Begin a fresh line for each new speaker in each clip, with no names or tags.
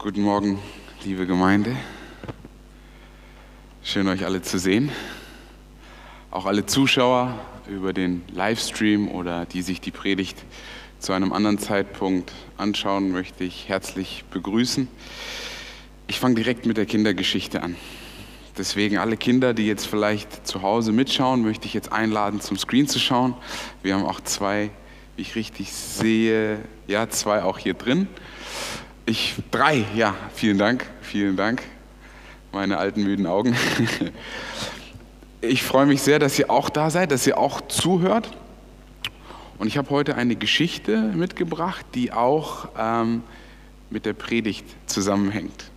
Guten Morgen, liebe Gemeinde. Schön euch alle zu sehen. Auch alle Zuschauer über den Livestream oder die sich die Predigt zu einem anderen Zeitpunkt anschauen, möchte ich herzlich begrüßen. Ich fange direkt mit der Kindergeschichte an. Deswegen alle Kinder, die jetzt vielleicht zu Hause mitschauen, möchte ich jetzt einladen, zum Screen zu schauen. Wir haben auch zwei, wie ich richtig sehe, ja, zwei auch hier drin. Ich, drei, ja, vielen Dank, vielen Dank, meine alten müden Augen. Ich freue mich sehr, dass ihr auch da seid, dass ihr auch zuhört. Und ich habe heute eine Geschichte mitgebracht, die auch ähm, mit der Predigt zusammenhängt.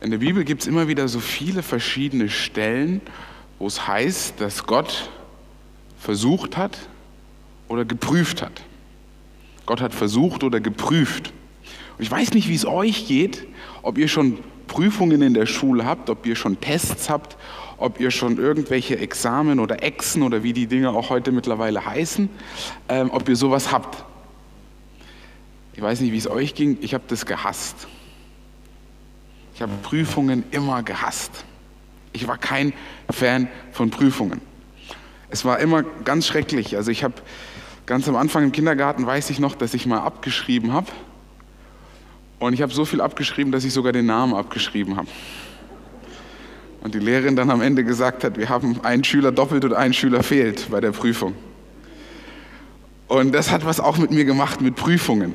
In der Bibel gibt es immer wieder so viele verschiedene Stellen, wo es heißt, dass Gott versucht hat oder geprüft hat. Gott hat versucht oder geprüft. Ich weiß nicht, wie es euch geht, ob ihr schon Prüfungen in der Schule habt, ob ihr schon Tests habt, ob ihr schon irgendwelche Examen oder Exen oder wie die Dinge auch heute mittlerweile heißen, ähm, ob ihr sowas habt. Ich weiß nicht, wie es euch ging, ich habe das gehasst. Ich habe Prüfungen immer gehasst. Ich war kein Fan von Prüfungen. Es war immer ganz schrecklich. Also ich habe ganz am Anfang im Kindergarten, weiß ich noch, dass ich mal abgeschrieben habe und ich habe so viel abgeschrieben, dass ich sogar den Namen abgeschrieben habe. Und die Lehrerin dann am Ende gesagt hat, wir haben einen Schüler doppelt und einen Schüler fehlt bei der Prüfung. Und das hat was auch mit mir gemacht, mit Prüfungen.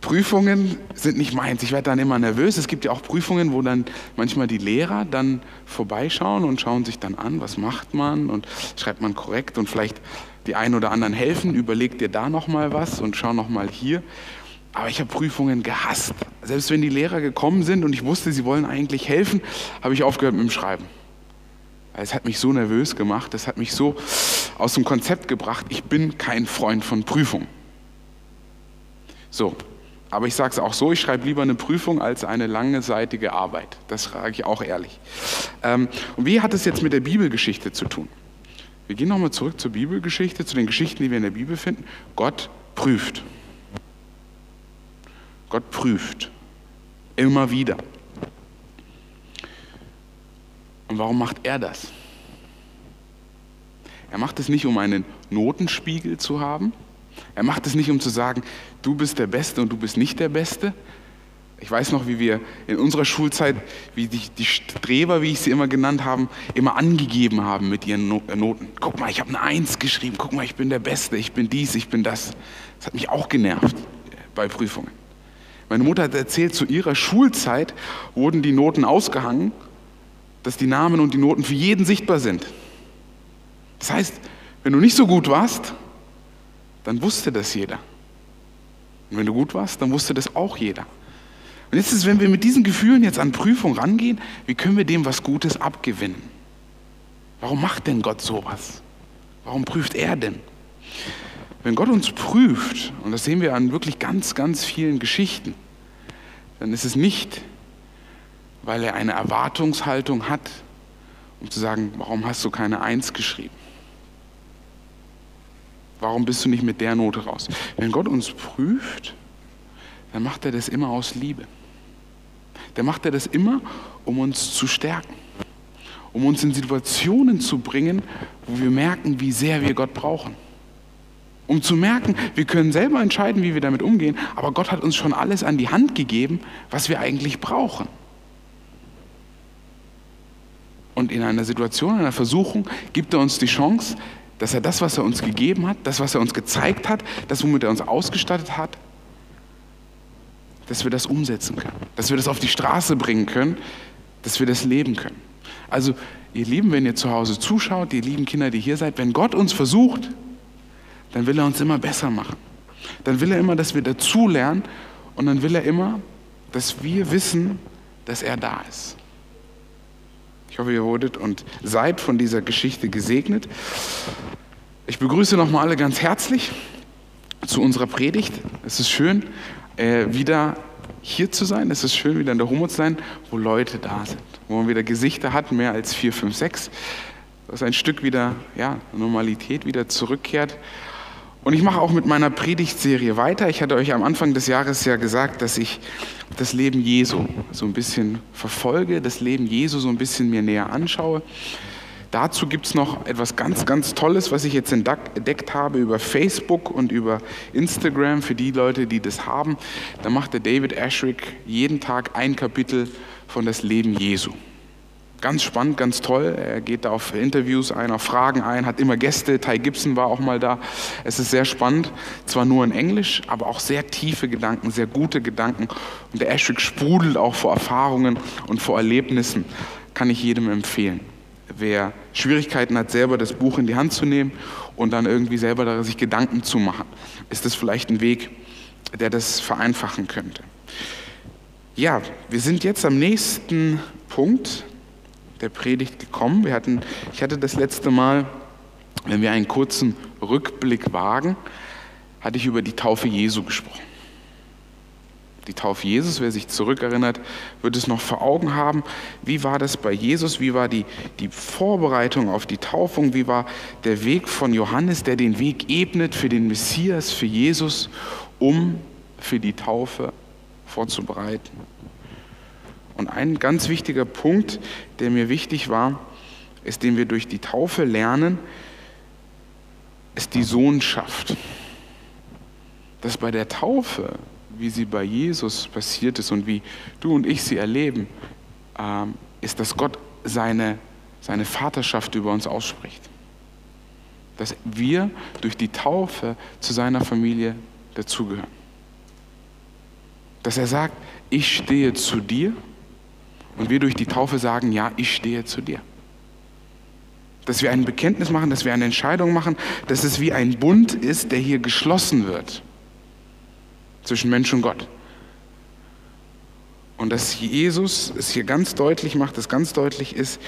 Prüfungen sind nicht meins. Ich werde dann immer nervös. Es gibt ja auch Prüfungen, wo dann manchmal die Lehrer dann vorbeischauen und schauen sich dann an, was macht man und schreibt man korrekt und vielleicht die einen oder anderen helfen, überlegt dir da noch mal was und schau noch mal hier. Aber ich habe Prüfungen gehasst. Selbst wenn die Lehrer gekommen sind und ich wusste, sie wollen eigentlich helfen, habe ich aufgehört mit dem Schreiben. Es hat mich so nervös gemacht, es hat mich so aus dem Konzept gebracht, ich bin kein Freund von Prüfung. So, aber ich sage es auch so, ich schreibe lieber eine Prüfung als eine langeseitige Arbeit. Das sage ich auch ehrlich. Ähm, und wie hat es jetzt mit der Bibelgeschichte zu tun? Wir gehen nochmal zurück zur Bibelgeschichte, zu den Geschichten, die wir in der Bibel finden. Gott prüft. Gott prüft. Immer wieder. Und warum macht er das? Er macht es nicht, um einen Notenspiegel zu haben. Er macht es nicht, um zu sagen, du bist der Beste und du bist nicht der Beste. Ich weiß noch, wie wir in unserer Schulzeit, wie die, die Streber, wie ich sie immer genannt haben, immer angegeben haben mit ihren Noten. Guck mal, ich habe eine Eins geschrieben. Guck mal, ich bin der Beste. Ich bin dies, ich bin das. Das hat mich auch genervt bei Prüfungen. Meine Mutter hat erzählt, zu ihrer Schulzeit wurden die Noten ausgehangen, dass die Namen und die Noten für jeden sichtbar sind. Das heißt, wenn du nicht so gut warst, dann wusste das jeder. Und wenn du gut warst, dann wusste das auch jeder. Und jetzt ist es, wenn wir mit diesen Gefühlen jetzt an Prüfung rangehen, wie können wir dem was Gutes abgewinnen? Warum macht denn Gott sowas? Warum prüft er denn? Wenn Gott uns prüft, und das sehen wir an wirklich ganz, ganz vielen Geschichten, dann ist es nicht, weil er eine Erwartungshaltung hat, um zu sagen, warum hast du keine Eins geschrieben? Warum bist du nicht mit der Note raus? Wenn Gott uns prüft, dann macht er das immer aus Liebe. Dann macht er das immer, um uns zu stärken, um uns in Situationen zu bringen, wo wir merken, wie sehr wir Gott brauchen um zu merken, wir können selber entscheiden, wie wir damit umgehen, aber Gott hat uns schon alles an die Hand gegeben, was wir eigentlich brauchen. Und in einer Situation, in einer Versuchung gibt er uns die Chance, dass er das, was er uns gegeben hat, das, was er uns gezeigt hat, das, womit er uns ausgestattet hat, dass wir das umsetzen können, dass wir das auf die Straße bringen können, dass wir das leben können. Also, ihr Lieben, wenn ihr zu Hause zuschaut, ihr lieben Kinder, die hier seid, wenn Gott uns versucht, dann will er uns immer besser machen. Dann will er immer, dass wir dazulernen und dann will er immer, dass wir wissen, dass er da ist. Ich hoffe, ihr wurdet und seid von dieser Geschichte gesegnet. Ich begrüße nochmal alle ganz herzlich zu unserer Predigt. Es ist schön, äh, wieder hier zu sein. Es ist schön, wieder in der Homo zu sein, wo Leute da sind, wo man wieder Gesichter hat, mehr als vier, fünf, sechs, dass ein Stück wieder, ja, Normalität wieder zurückkehrt Und ich mache auch mit meiner Predigtserie weiter. Ich hatte euch am Anfang des Jahres ja gesagt, dass ich das Leben Jesu so ein bisschen verfolge, das Leben Jesu so ein bisschen mir näher anschaue. Dazu gibt es noch etwas ganz, ganz Tolles, was ich jetzt entdeckt habe über Facebook und über Instagram für die Leute, die das haben. Da macht der David Ashrick jeden Tag ein Kapitel von das Leben Jesu. Ganz spannend, ganz toll. Er geht da auf Interviews ein, auf Fragen ein, hat immer Gäste. Ty Gibson war auch mal da. Es ist sehr spannend, zwar nur in Englisch, aber auch sehr tiefe Gedanken, sehr gute Gedanken. Und der Ashrick sprudelt auch vor Erfahrungen und vor Erlebnissen. Kann ich jedem empfehlen wer Schwierigkeiten hat, selber das Buch in die Hand zu nehmen und dann irgendwie selber daran sich Gedanken zu machen, ist das vielleicht ein Weg, der das vereinfachen könnte. Ja, wir sind jetzt am nächsten Punkt der Predigt gekommen. Wir hatten, ich hatte das letzte Mal, wenn wir einen kurzen Rückblick wagen, hatte ich über die Taufe Jesu gesprochen die Taufe Jesus, wer sich zurückerinnert, wird es noch vor Augen haben. Wie war das bei Jesus? Wie war die, die Vorbereitung auf die Taufung? Wie war der Weg von Johannes, der den Weg ebnet für den Messias, für Jesus, um für die Taufe vorzubereiten? Und ein ganz wichtiger Punkt, der mir wichtig war, ist, den wir durch die Taufe lernen, ist die Sohnschaft. Dass bei der Taufe wie sie bei Jesus passiert ist und wie du und ich sie erleben, ähm, ist, dass Gott seine, seine Vaterschaft über uns ausspricht. Dass wir durch die Taufe zu seiner Familie dazugehören. Dass er sagt, ich stehe zu dir und wir durch die Taufe sagen, ja, ich stehe zu dir. Dass wir ein Bekenntnis machen, dass wir eine Entscheidung machen, dass es wie ein Bund ist, der hier geschlossen wird zwischen Mensch und Gott. Und dass Jesus es hier ganz deutlich macht, dass ganz deutlich ist,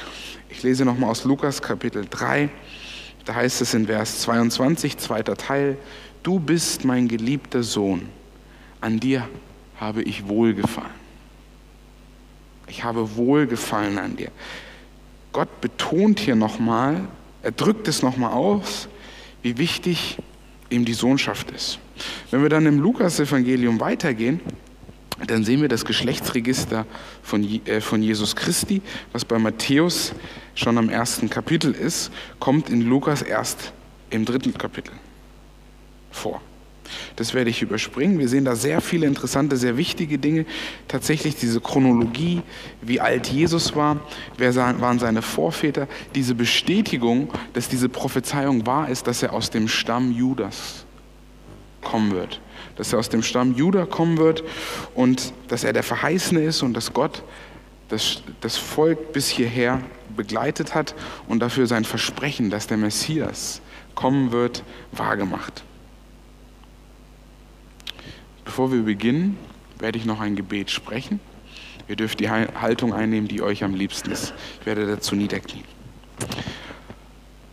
ich lese nochmal aus Lukas Kapitel 3, da heißt es in Vers 22, zweiter Teil, du bist mein geliebter Sohn, an dir habe ich wohlgefallen. Ich habe wohlgefallen an dir. Gott betont hier nochmal, er drückt es nochmal aus, wie wichtig ihm die Sohnschaft ist. Wenn wir dann im Lukas-Evangelium weitergehen, dann sehen wir das Geschlechtsregister von, äh, von Jesus Christi, was bei Matthäus schon am ersten Kapitel ist, kommt in Lukas erst im dritten Kapitel vor. Das werde ich überspringen. Wir sehen da sehr viele interessante, sehr wichtige Dinge. Tatsächlich diese Chronologie, wie alt Jesus war, wer waren seine Vorväter, diese Bestätigung, dass diese Prophezeiung wahr ist, dass er aus dem Stamm Judas kommen wird. Dass er aus dem Stamm Juda kommen wird und dass er der Verheißene ist und dass Gott das, das Volk bis hierher begleitet hat und dafür sein Versprechen, dass der Messias kommen wird, wahrgemacht. Bevor wir beginnen, werde ich noch ein Gebet sprechen. Ihr dürft die Haltung einnehmen, die euch am liebsten ist. Ich werde dazu niederknien.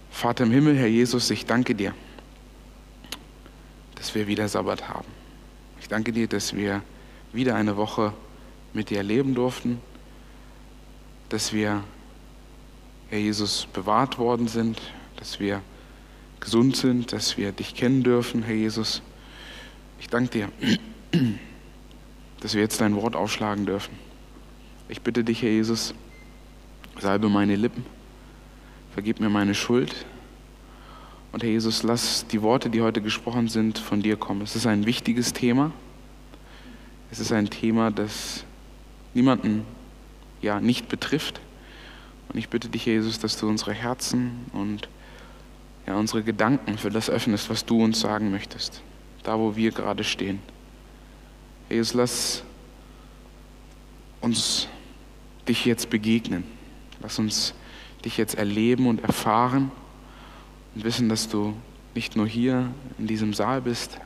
Vater im Himmel, Herr Jesus, ich danke dir dass wir wieder Sabbat haben. Ich danke dir, dass wir wieder eine Woche mit dir leben durften, dass wir, Herr Jesus, bewahrt worden sind, dass wir gesund sind, dass wir dich kennen dürfen, Herr Jesus. Ich danke dir, dass wir jetzt dein Wort aufschlagen dürfen. Ich bitte dich, Herr Jesus, salbe meine Lippen, vergib mir meine Schuld, und Herr Jesus, lass die Worte, die heute gesprochen sind, von dir kommen. Es ist ein wichtiges Thema. Es ist ein Thema, das niemanden ja nicht betrifft. Und ich bitte dich, Jesus, dass du unsere Herzen und ja, unsere Gedanken für das öffnest, was du uns sagen möchtest. Da, wo wir gerade stehen. Jesus, lass uns dich jetzt begegnen. Lass uns dich jetzt erleben und erfahren und wissen, dass du nicht nur hier in diesem Saal bist,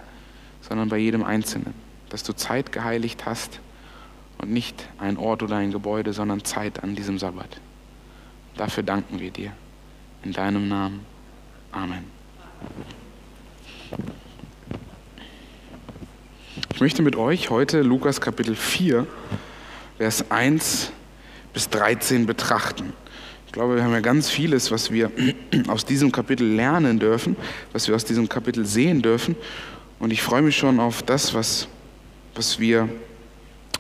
sondern bei jedem Einzelnen. Dass du Zeit geheiligt hast und nicht ein Ort oder ein Gebäude, sondern Zeit an diesem Sabbat. Dafür danken wir dir. In deinem Namen. Amen. Ich möchte mit euch heute Lukas Kapitel 4, Vers 1 bis 13 betrachten. Ich glaube, wir haben ja ganz vieles, was wir aus diesem Kapitel lernen dürfen, was wir aus diesem Kapitel sehen dürfen. Und ich freue mich schon auf das, was, was wir,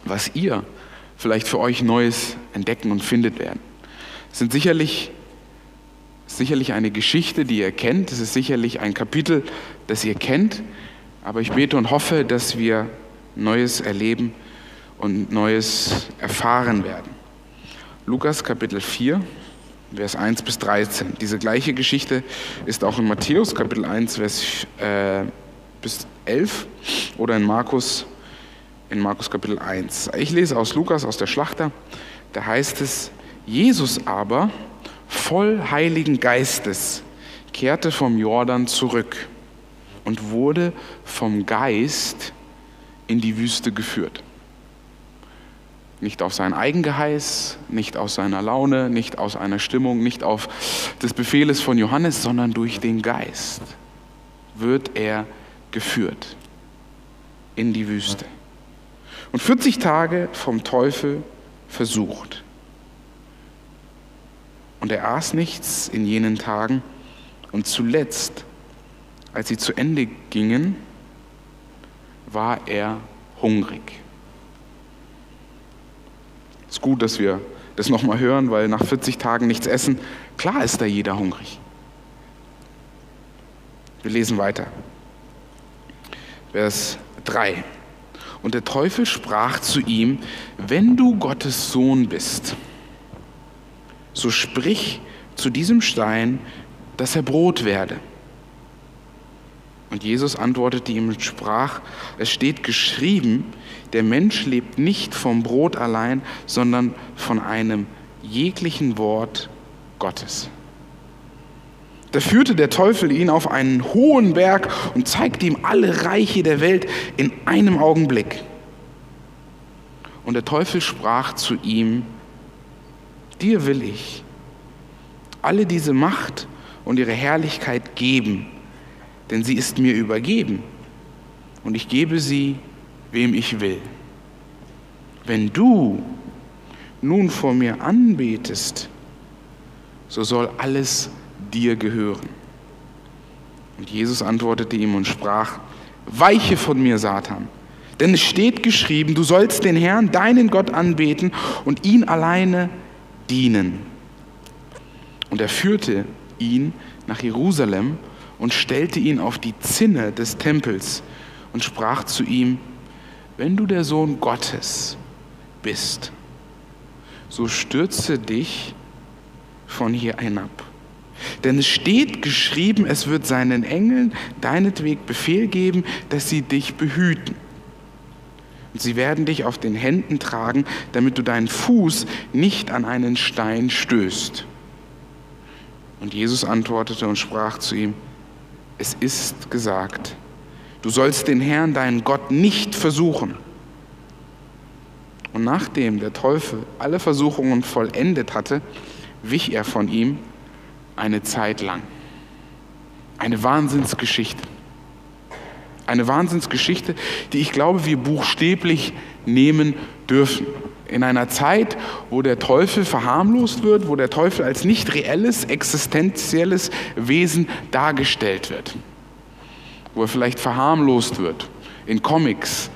was ihr vielleicht für euch Neues entdecken und findet werden. Es sind sicherlich, sicherlich eine Geschichte, die ihr kennt. Es ist sicherlich ein Kapitel, das ihr kennt. Aber ich bete und hoffe, dass wir Neues erleben und Neues erfahren werden. Lukas Kapitel 4, Vers 1 bis 13. Diese gleiche Geschichte ist auch in Matthäus Kapitel 1, Vers äh, bis 11 oder in Markus, in Markus Kapitel 1. Ich lese aus Lukas, aus der Schlachter. Da heißt es, Jesus aber, voll Heiligen Geistes, kehrte vom Jordan zurück und wurde vom Geist in die Wüste geführt. Nicht auf sein Eigengeheiß, nicht aus seiner Laune, nicht aus einer Stimmung, nicht auf des Befehles von Johannes, sondern durch den Geist wird er geführt in die Wüste. Und 40 Tage vom Teufel versucht. Und er aß nichts in jenen Tagen. Und zuletzt, als sie zu Ende gingen, war er hungrig. Es ist gut, dass wir das nochmal hören, weil nach 40 Tagen nichts essen, klar ist da jeder hungrig. Wir lesen weiter. Vers 3. Und der Teufel sprach zu ihm, wenn du Gottes Sohn bist, so sprich zu diesem Stein, dass er Brot werde. Und Jesus antwortete ihm und sprach, es steht geschrieben, der Mensch lebt nicht vom Brot allein, sondern von einem jeglichen Wort Gottes. Da führte der Teufel ihn auf einen hohen Berg und zeigte ihm alle Reiche der Welt in einem Augenblick. Und der Teufel sprach zu ihm, dir will ich alle diese Macht und ihre Herrlichkeit geben, denn sie ist mir übergeben und ich gebe sie, wem ich will. Wenn du nun vor mir anbetest, so soll alles dir gehören. Und Jesus antwortete ihm und sprach, weiche von mir, Satan, denn es steht geschrieben, du sollst den Herrn, deinen Gott anbeten und ihn alleine dienen. Und er führte ihn nach Jerusalem und stellte ihn auf die Zinne des Tempels und sprach zu ihm, wenn du der Sohn Gottes bist, so stürze dich von hier hinab. Denn es steht geschrieben, es wird seinen Engeln deinetweg Befehl geben, dass sie dich behüten. Und sie werden dich auf den Händen tragen, damit du deinen Fuß nicht an einen Stein stößt. Und Jesus antwortete und sprach zu ihm, es ist gesagt, du sollst den Herrn, deinen Gott, nicht versuchen. Und nachdem der Teufel alle Versuchungen vollendet hatte, wich er von ihm eine Zeit lang. Eine Wahnsinnsgeschichte. Eine Wahnsinnsgeschichte, die ich glaube, wir buchstäblich nehmen dürfen. In einer Zeit, wo der Teufel verharmlost wird, wo der Teufel als nicht reelles, existenzielles Wesen dargestellt wird. Wo er vielleicht verharmlost wird in Comics,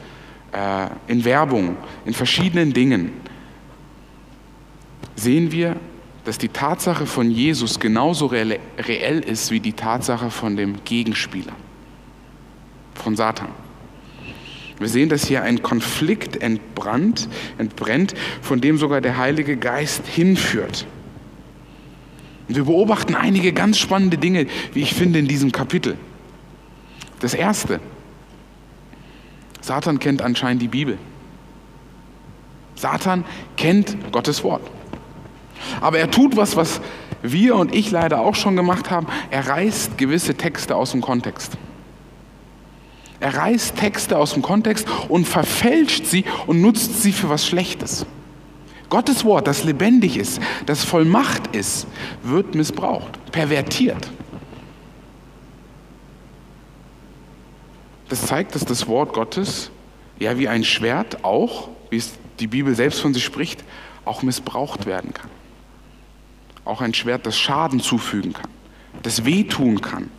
äh, in Werbung, in verschiedenen Dingen. Sehen wir dass die Tatsache von Jesus genauso reell ist wie die Tatsache von dem Gegenspieler, von Satan. Wir sehen, dass hier ein Konflikt entbrannt, entbrennt, von dem sogar der Heilige Geist hinführt. Und wir beobachten einige ganz spannende Dinge, wie ich finde, in diesem Kapitel. Das erste, Satan kennt anscheinend die Bibel. Satan kennt Gottes Wort. Aber er tut was, was wir und ich leider auch schon gemacht haben. Er reißt gewisse Texte aus dem Kontext. Er reißt Texte aus dem Kontext und verfälscht sie und nutzt sie für was Schlechtes. Gottes Wort, das lebendig ist, das voll Macht ist, wird missbraucht, pervertiert. Das zeigt, dass das Wort Gottes, ja wie ein Schwert auch, wie es die Bibel selbst von sich spricht, auch missbraucht werden kann auch ein Schwert, das Schaden zufügen kann, das wehtun kann.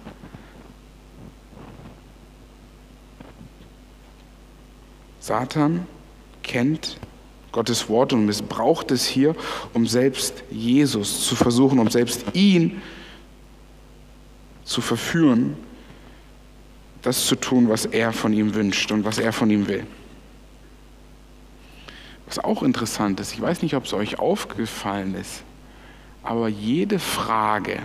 Satan kennt Gottes Wort und missbraucht es hier, um selbst Jesus zu versuchen, um selbst ihn zu verführen, das zu tun, was er von ihm wünscht und was er von ihm will. Was auch interessant ist, ich weiß nicht, ob es euch aufgefallen ist, aber jede Frage,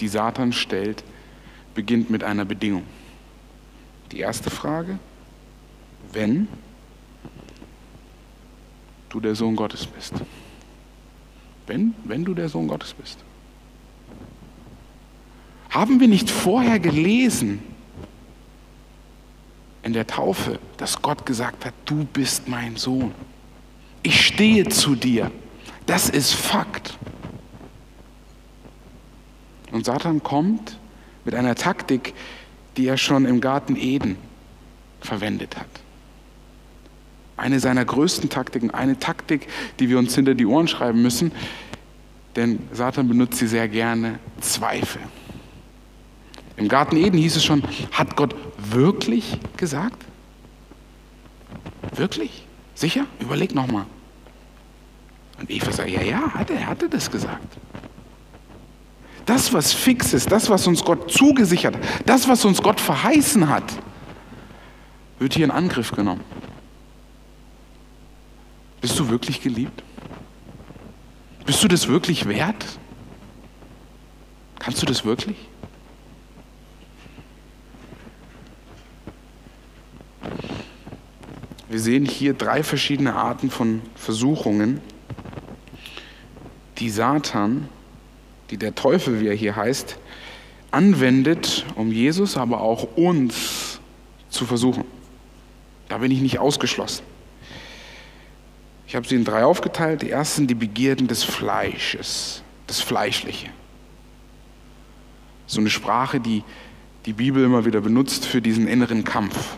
die Satan stellt, beginnt mit einer Bedingung. Die erste Frage, wenn du der Sohn Gottes bist. Wenn, wenn du der Sohn Gottes bist. Haben wir nicht vorher gelesen in der Taufe, dass Gott gesagt hat, du bist mein Sohn. Ich stehe zu dir. Das ist Fakt. Und Satan kommt mit einer Taktik, die er schon im Garten Eden verwendet hat. Eine seiner größten Taktiken, eine Taktik, die wir uns hinter die Ohren schreiben müssen, denn Satan benutzt sie sehr gerne, Zweifel. Im Garten Eden hieß es schon, hat Gott wirklich gesagt? Wirklich? Sicher? Überleg nochmal. Und Eva sagt, ja, ja, hat er, hatte das gesagt. Das, was fix ist, das, was uns Gott zugesichert hat, das, was uns Gott verheißen hat, wird hier in Angriff genommen. Bist du wirklich geliebt? Bist du das wirklich wert? Kannst du das wirklich? Wir sehen hier drei verschiedene Arten von Versuchungen, die Satan, die der Teufel, wie er hier heißt, anwendet, um Jesus, aber auch uns zu versuchen. Da bin ich nicht ausgeschlossen. Ich habe sie in drei aufgeteilt. Die ersten die Begierden des Fleisches, das Fleischliche. So eine Sprache, die die Bibel immer wieder benutzt für diesen inneren Kampf.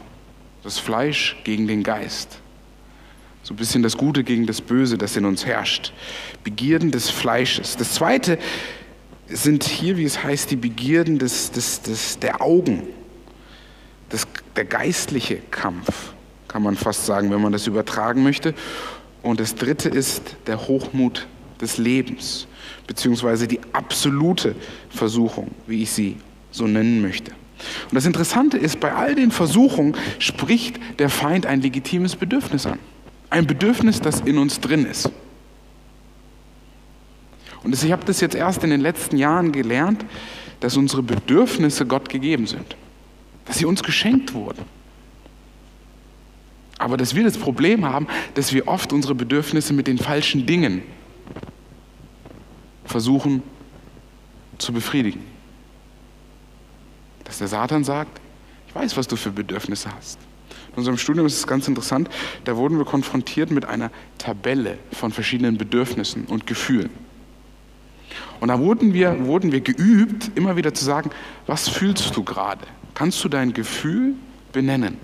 Das Fleisch gegen den Geist. So ein bisschen das Gute gegen das Böse, das in uns herrscht. Begierden des Fleisches. Das zweite sind hier, wie es heißt, die Begierden des, des, des, der Augen. Das, der geistliche Kampf, kann man fast sagen, wenn man das übertragen möchte. Und das dritte ist der Hochmut des Lebens, beziehungsweise die absolute Versuchung, wie ich sie so nennen möchte. Und das Interessante ist, bei all den Versuchungen spricht der Feind ein legitimes Bedürfnis an. Ein Bedürfnis, das in uns drin ist. Und ich habe das jetzt erst in den letzten Jahren gelernt, dass unsere Bedürfnisse Gott gegeben sind. Dass sie uns geschenkt wurden. Aber dass wir das Problem haben, dass wir oft unsere Bedürfnisse mit den falschen Dingen versuchen zu befriedigen. Dass der Satan sagt, ich weiß, was du für Bedürfnisse hast. In unserem Studium ist es ganz interessant, da wurden wir konfrontiert mit einer Tabelle von verschiedenen Bedürfnissen und Gefühlen. Und da wurden wir, wurden wir geübt, immer wieder zu sagen, was fühlst du gerade? Kannst du dein Gefühl benennen?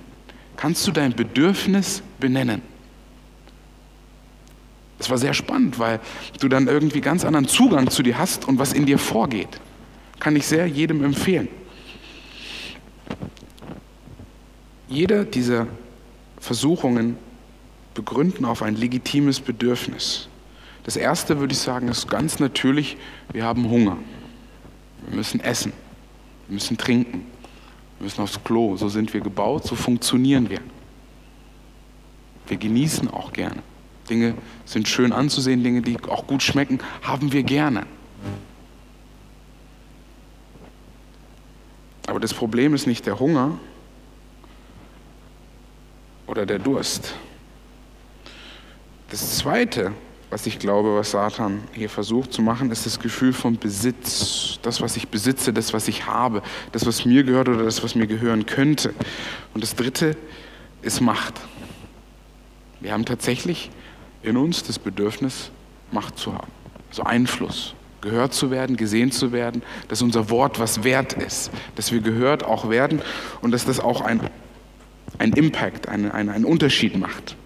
Kannst du dein Bedürfnis benennen. Das war sehr spannend, weil du dann irgendwie ganz anderen Zugang zu dir hast und was in dir vorgeht. Kann ich sehr jedem empfehlen. Jeder dieser Versuchungen begründen auf ein legitimes Bedürfnis. Das erste würde ich sagen, ist ganz natürlich, wir haben Hunger. Wir müssen essen. Wir müssen trinken. Wir müssen aufs Klo. So sind wir gebaut, so funktionieren wir. Wir genießen auch gerne. Dinge sind schön anzusehen, Dinge, die auch gut schmecken, haben wir gerne. Aber das Problem ist nicht der Hunger oder der Durst. Das Zweite, was ich glaube, was Satan hier versucht zu machen, ist das Gefühl von Besitz. Das, was ich besitze, das, was ich habe, das, was mir gehört oder das, was mir gehören könnte. Und das Dritte ist Macht. Wir haben tatsächlich in uns das Bedürfnis, Macht zu haben. Also Einfluss, gehört zu werden, gesehen zu werden, dass unser Wort was wert ist, dass wir gehört auch werden und dass das auch ein, ein Impact, einen, einen Unterschied macht.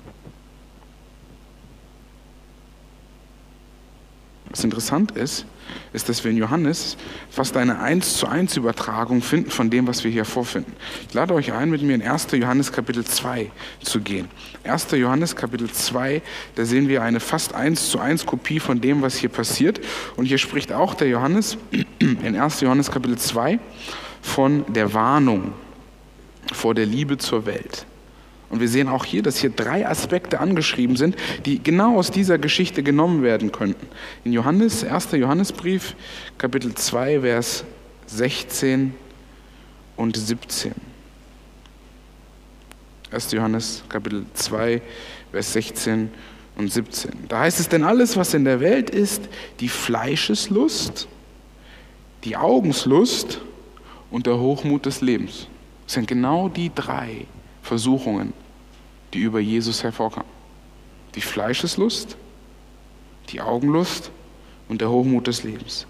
Was interessant ist, ist, dass wir in Johannes fast eine 1 zu 1 Übertragung finden von dem, was wir hier vorfinden. Ich lade euch ein, mit mir in 1. Johannes Kapitel 2 zu gehen. 1. Johannes Kapitel 2, da sehen wir eine fast 1 zu 1 Kopie von dem, was hier passiert. Und hier spricht auch der Johannes in 1. Johannes Kapitel 2 von der Warnung vor der Liebe zur Welt. Und wir sehen auch hier, dass hier drei Aspekte angeschrieben sind, die genau aus dieser Geschichte genommen werden könnten. In Johannes, 1. Johannesbrief, Kapitel 2, Vers 16 und 17. 1. Johannes, Kapitel 2, Vers 16 und 17. Da heißt es, denn alles, was in der Welt ist, die Fleischeslust, die Augenslust und der Hochmut des Lebens, sind genau die drei Versuchungen, die über Jesus hervorkamen. Die Fleischeslust, die Augenlust und der Hochmut des Lebens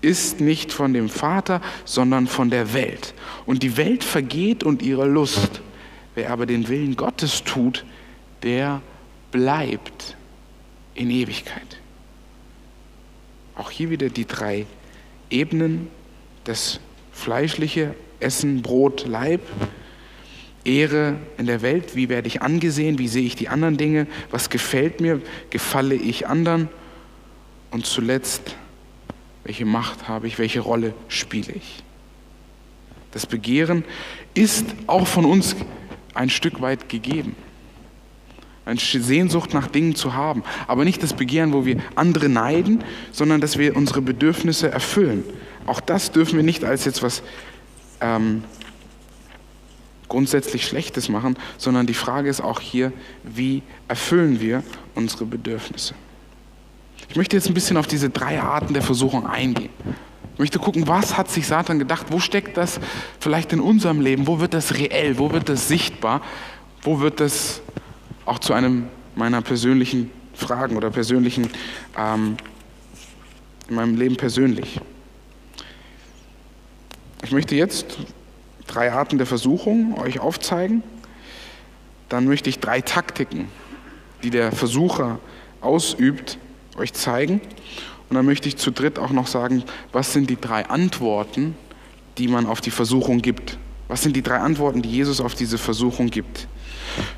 ist nicht von dem Vater, sondern von der Welt. Und die Welt vergeht und ihre Lust. Wer aber den Willen Gottes tut, der bleibt in Ewigkeit. Auch hier wieder die drei Ebenen, das fleischliche Essen, Brot, Leib, Ehre in der Welt, wie werde ich angesehen, wie sehe ich die anderen Dinge, was gefällt mir, gefalle ich anderen und zuletzt, welche Macht habe ich, welche Rolle spiele ich. Das Begehren ist auch von uns ein Stück weit gegeben. Eine Sehnsucht nach Dingen zu haben. Aber nicht das Begehren, wo wir andere neiden, sondern dass wir unsere Bedürfnisse erfüllen. Auch das dürfen wir nicht als jetzt was ähm, grundsätzlich Schlechtes machen, sondern die Frage ist auch hier, wie erfüllen wir unsere Bedürfnisse. Ich möchte jetzt ein bisschen auf diese drei Arten der Versuchung eingehen. Ich möchte gucken, was hat sich Satan gedacht, wo steckt das vielleicht in unserem Leben, wo wird das reell, wo wird das sichtbar, wo wird das auch zu einem meiner persönlichen Fragen oder persönlichen, ähm, in meinem Leben persönlich. Ich möchte jetzt drei Arten der Versuchung euch aufzeigen. Dann möchte ich drei Taktiken, die der Versucher ausübt, euch zeigen. Und dann möchte ich zu dritt auch noch sagen, was sind die drei Antworten, die man auf die Versuchung gibt. Was sind die drei Antworten, die Jesus auf diese Versuchung gibt?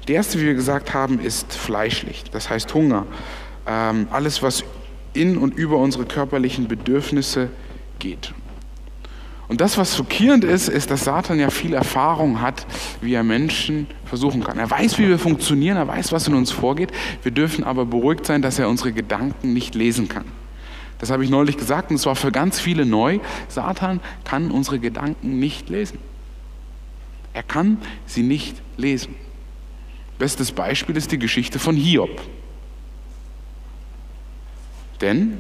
Die erste, wie wir gesagt haben, ist fleischlich, das heißt Hunger. Ähm, alles, was in und über unsere körperlichen Bedürfnisse geht. Und das, was schockierend ist, ist, dass Satan ja viel Erfahrung hat, wie er Menschen versuchen kann. Er weiß, wie wir funktionieren, er weiß, was in uns vorgeht. Wir dürfen aber beruhigt sein, dass er unsere Gedanken nicht lesen kann. Das habe ich neulich gesagt und es war für ganz viele neu. Satan kann unsere Gedanken nicht lesen. Er kann sie nicht lesen. Bestes Beispiel ist die Geschichte von Hiob. Denn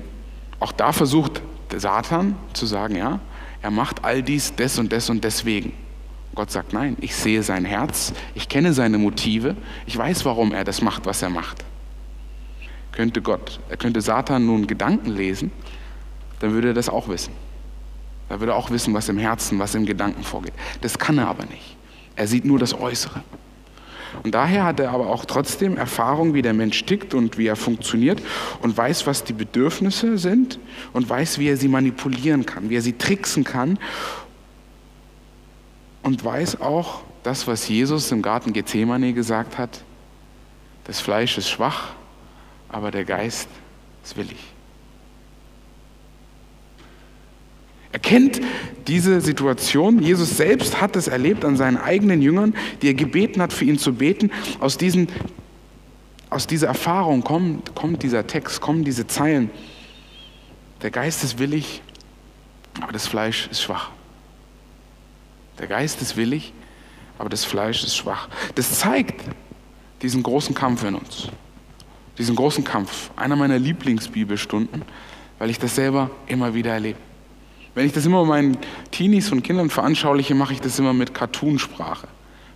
auch da versucht Satan zu sagen, ja, er macht all dies des und des und deswegen. Gott sagt, nein, ich sehe sein Herz, ich kenne seine Motive, ich weiß, warum er das macht, was er macht. Könnte Gott, er könnte Satan nun Gedanken lesen, dann würde er das auch wissen. Er würde auch wissen, was im Herzen, was im Gedanken vorgeht. Das kann er aber nicht. Er sieht nur das Äußere. Und daher hat er aber auch trotzdem Erfahrung, wie der Mensch tickt und wie er funktioniert und weiß, was die Bedürfnisse sind und weiß, wie er sie manipulieren kann, wie er sie tricksen kann und weiß auch das, was Jesus im Garten Gethsemane gesagt hat, das Fleisch ist schwach, aber der Geist ist willig. Er kennt diese Situation. Jesus selbst hat es erlebt an seinen eigenen Jüngern, die er gebeten hat, für ihn zu beten. Aus, diesen, aus dieser Erfahrung kommt, kommt dieser Text, kommen diese Zeilen. Der Geist ist willig, aber das Fleisch ist schwach. Der Geist ist willig, aber das Fleisch ist schwach. Das zeigt diesen großen Kampf in uns. Diesen großen Kampf. Einer meiner Lieblingsbibelstunden, weil ich das selber immer wieder erlebe. Wenn ich das immer meinen Teenies und Kindern veranschauliche, mache ich das immer mit Cartoonsprache.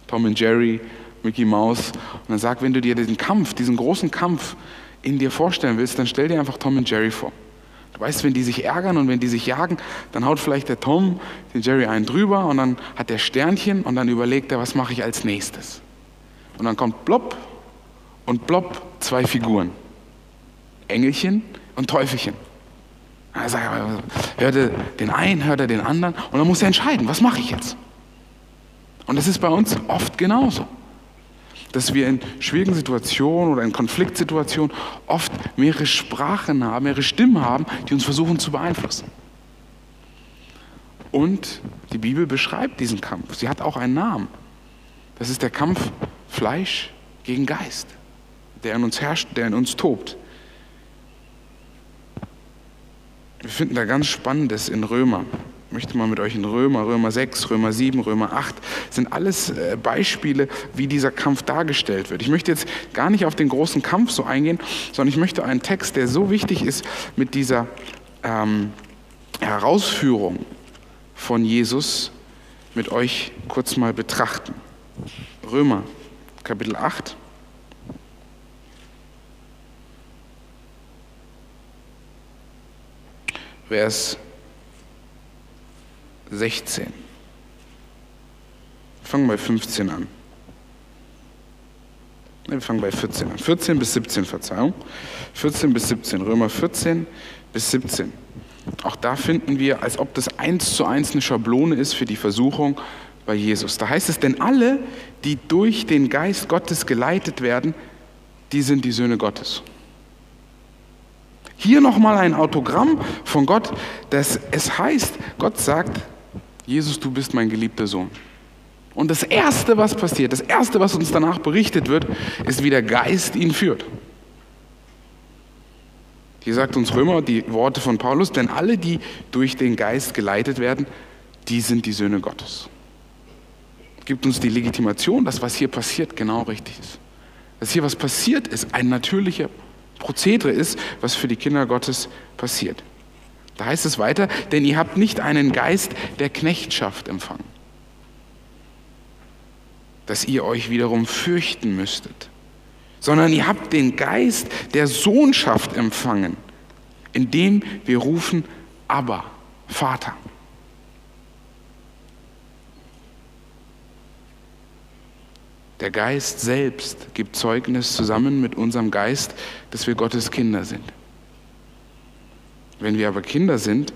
Tom und Jerry, Mickey Mouse. Und dann sag, wenn du dir diesen Kampf, diesen großen Kampf in dir vorstellen willst, dann stell dir einfach Tom und Jerry vor. Du weißt, wenn die sich ärgern und wenn die sich jagen, dann haut vielleicht der Tom den Jerry einen drüber und dann hat der Sternchen und dann überlegt er, was mache ich als nächstes. Und dann kommt Blob und Blob zwei Figuren. Engelchen und Teufelchen. Er sagt, hört er den einen, hört er den anderen und dann muss er entscheiden, was mache ich jetzt? Und das ist bei uns oft genauso. Dass wir in schwierigen Situationen oder in Konfliktsituationen oft mehrere Sprachen haben, mehrere Stimmen haben, die uns versuchen zu beeinflussen. Und die Bibel beschreibt diesen Kampf. Sie hat auch einen Namen. Das ist der Kampf Fleisch gegen Geist, der in uns herrscht, der in uns tobt. Wir finden da ganz Spannendes in Römer. Ich möchte mal mit euch in Römer, Römer 6, Römer 7, Römer 8, sind alles äh, Beispiele, wie dieser Kampf dargestellt wird. Ich möchte jetzt gar nicht auf den großen Kampf so eingehen, sondern ich möchte einen Text, der so wichtig ist, mit dieser ähm, Herausführung von Jesus mit euch kurz mal betrachten. Römer, Kapitel 8. Vers 16. Wir fangen bei 15 an. Wir fangen bei 14 an. 14 bis 17, Verzeihung. 14 bis 17, Römer 14 bis 17. Auch da finden wir, als ob das eins zu eins eine Schablone ist für die Versuchung bei Jesus. Da heißt es, denn alle, die durch den Geist Gottes geleitet werden, die sind die Söhne Gottes. Hier nochmal ein Autogramm von Gott, dass es heißt, Gott sagt, Jesus, du bist mein geliebter Sohn. Und das Erste, was passiert, das Erste, was uns danach berichtet wird, ist, wie der Geist ihn führt. Hier sagt uns Römer die Worte von Paulus, denn alle, die durch den Geist geleitet werden, die sind die Söhne Gottes. Gibt uns die Legitimation, dass was hier passiert genau richtig ist. Dass hier was passiert ist, ein natürlicher Prozedere ist, was für die Kinder Gottes passiert. Da heißt es weiter, denn ihr habt nicht einen Geist der Knechtschaft empfangen, dass ihr euch wiederum fürchten müsstet, sondern ihr habt den Geist der Sohnschaft empfangen, indem wir rufen, aber Vater. Der Geist selbst gibt Zeugnis zusammen mit unserem Geist, dass wir Gottes Kinder sind. Wenn wir aber Kinder sind,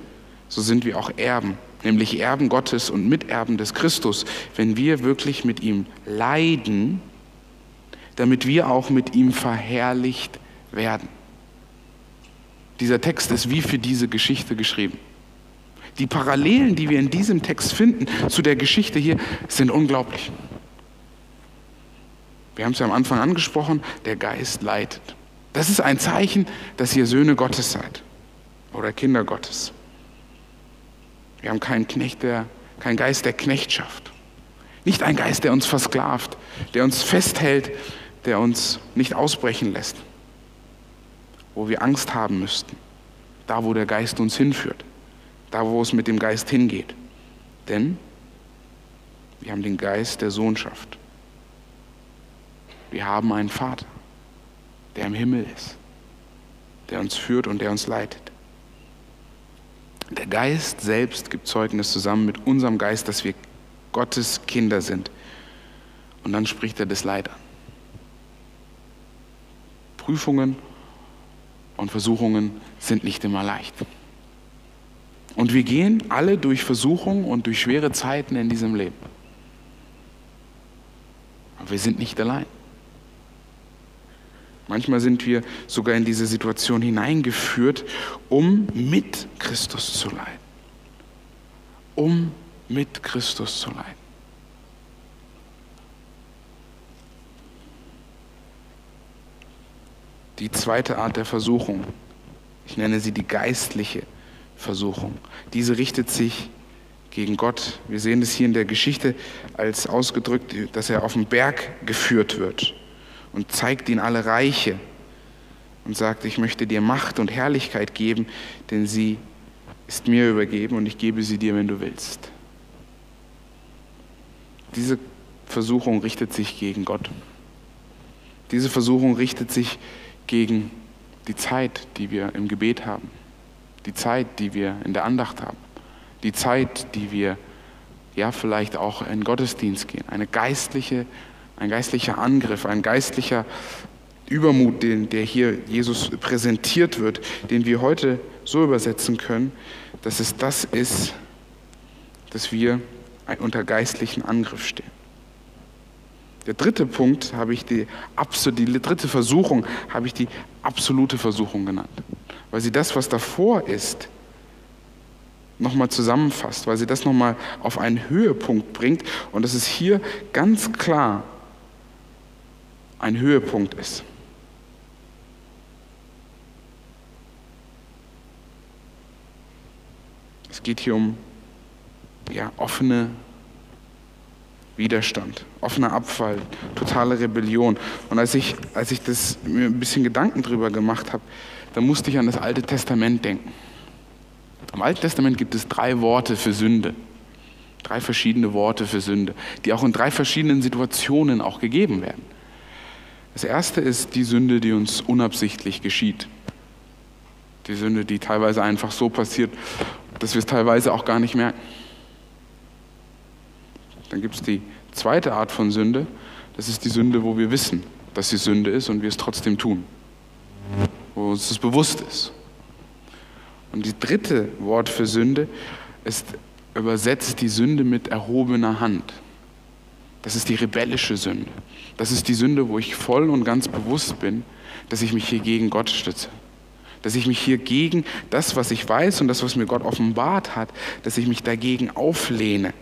so sind wir auch Erben, nämlich Erben Gottes und Miterben des Christus, wenn wir wirklich mit ihm leiden, damit wir auch mit ihm verherrlicht werden. Dieser Text ist wie für diese Geschichte geschrieben. Die Parallelen, die wir in diesem Text finden zu der Geschichte hier, sind unglaublich. Wir haben es ja am Anfang angesprochen, der Geist leitet. Das ist ein Zeichen, dass ihr Söhne Gottes seid oder Kinder Gottes. Wir haben keinen, Knecht der, keinen Geist der Knechtschaft. Nicht ein Geist, der uns versklavt, der uns festhält, der uns nicht ausbrechen lässt, wo wir Angst haben müssten, da wo der Geist uns hinführt, da wo es mit dem Geist hingeht. Denn wir haben den Geist der Sohnschaft. Wir haben einen Vater, der im Himmel ist, der uns führt und der uns leitet. Der Geist selbst gibt Zeugnis zusammen mit unserem Geist, dass wir Gottes Kinder sind. Und dann spricht er das Leid an. Prüfungen und Versuchungen sind nicht immer leicht. Und wir gehen alle durch Versuchungen und durch schwere Zeiten in diesem Leben. Aber wir sind nicht allein. Manchmal sind wir sogar in diese Situation hineingeführt, um mit Christus zu leiden. Um mit Christus zu leiden. Die zweite Art der Versuchung, ich nenne sie die geistliche Versuchung, diese richtet sich gegen Gott. Wir sehen es hier in der Geschichte als ausgedrückt, dass er auf den Berg geführt wird und zeigt ihn alle Reiche und sagt, ich möchte dir Macht und Herrlichkeit geben, denn sie ist mir übergeben und ich gebe sie dir, wenn du willst. Diese Versuchung richtet sich gegen Gott. Diese Versuchung richtet sich gegen die Zeit, die wir im Gebet haben, die Zeit, die wir in der Andacht haben, die Zeit, die wir ja vielleicht auch in Gottesdienst gehen, eine geistliche ein geistlicher Angriff, ein geistlicher Übermut, den, der hier Jesus präsentiert wird, den wir heute so übersetzen können, dass es das ist, dass wir unter geistlichen Angriff stehen. Der dritte Punkt habe ich die, die dritte Versuchung habe ich die absolute Versuchung genannt, weil sie das, was davor ist, nochmal zusammenfasst, weil sie das nochmal auf einen Höhepunkt bringt und dass es hier ganz klar ein Höhepunkt ist. Es geht hier um ja, offene Widerstand, offener Abfall, totale Rebellion. Und als ich, als ich das, mir ein bisschen Gedanken drüber gemacht habe, da musste ich an das Alte Testament denken. Im Alten Testament gibt es drei Worte für Sünde. Drei verschiedene Worte für Sünde, die auch in drei verschiedenen Situationen auch gegeben werden. Das erste ist die Sünde, die uns unabsichtlich geschieht. Die Sünde, die teilweise einfach so passiert, dass wir es teilweise auch gar nicht merken. Dann gibt es die zweite Art von Sünde. Das ist die Sünde, wo wir wissen, dass sie Sünde ist und wir es trotzdem tun. Wo uns das bewusst ist. Und die dritte Wort für Sünde ist übersetzt die Sünde mit erhobener Hand. Das ist die rebellische Sünde. Das ist die Sünde, wo ich voll und ganz bewusst bin, dass ich mich hier gegen Gott stütze. Dass ich mich hier gegen das, was ich weiß und das, was mir Gott offenbart hat, dass ich mich dagegen auflehne.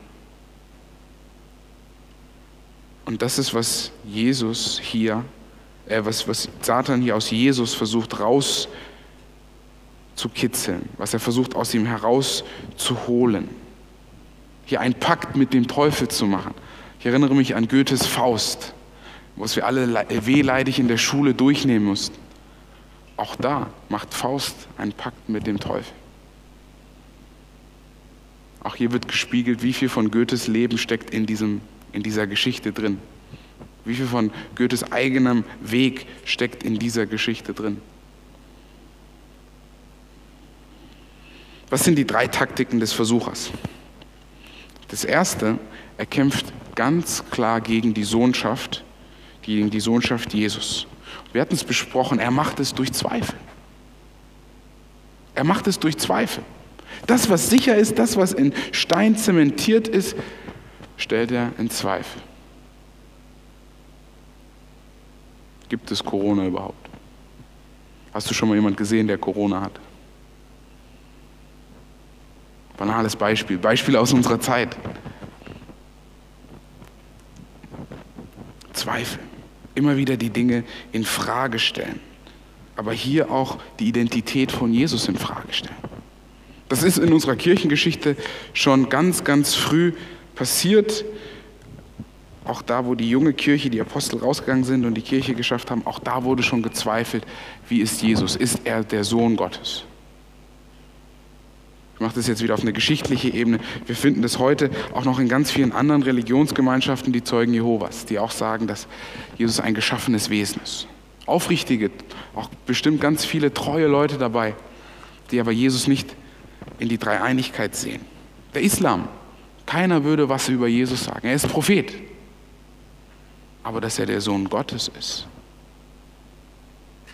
Und das ist, was Jesus hier, äh, was, was Satan hier aus Jesus versucht rauszukitzeln, was er versucht aus ihm herauszuholen. Hier einen Pakt mit dem Teufel zu machen. Ich erinnere mich an Goethes Faust, was wir alle wehleidig in der Schule durchnehmen mussten. Auch da macht Faust einen Pakt mit dem Teufel. Auch hier wird gespiegelt, wie viel von Goethes Leben steckt in diesem in dieser Geschichte drin? Wie viel von Goethes eigenem Weg steckt in dieser Geschichte drin? Was sind die drei Taktiken des Versuchers? Das erste, er kämpft ganz klar gegen die Sohnschaft, gegen die Sohnschaft Jesus. Wir hatten es besprochen, er macht es durch Zweifel. Er macht es durch Zweifel. Das, was sicher ist, das, was in Stein zementiert ist, stellt er in Zweifel. Gibt es Corona überhaupt? Hast du schon mal jemanden gesehen, der Corona hat? Banales Beispiel, Beispiel aus unserer Zeit. Zweifel. Immer wieder die Dinge in Frage stellen. Aber hier auch die Identität von Jesus in Frage stellen. Das ist in unserer Kirchengeschichte schon ganz, ganz früh passiert, auch da, wo die junge Kirche, die Apostel rausgegangen sind und die Kirche geschafft haben, auch da wurde schon gezweifelt, wie ist Jesus? Ist er der Sohn Gottes? Mache das jetzt wieder auf eine geschichtliche Ebene. Wir finden das heute auch noch in ganz vielen anderen Religionsgemeinschaften, die Zeugen Jehovas, die auch sagen, dass Jesus ein geschaffenes Wesen ist. Aufrichtige, auch bestimmt ganz viele treue Leute dabei, die aber Jesus nicht in die Dreieinigkeit sehen. Der Islam keiner würde was über Jesus sagen. Er ist Prophet. Aber dass er der Sohn Gottes ist,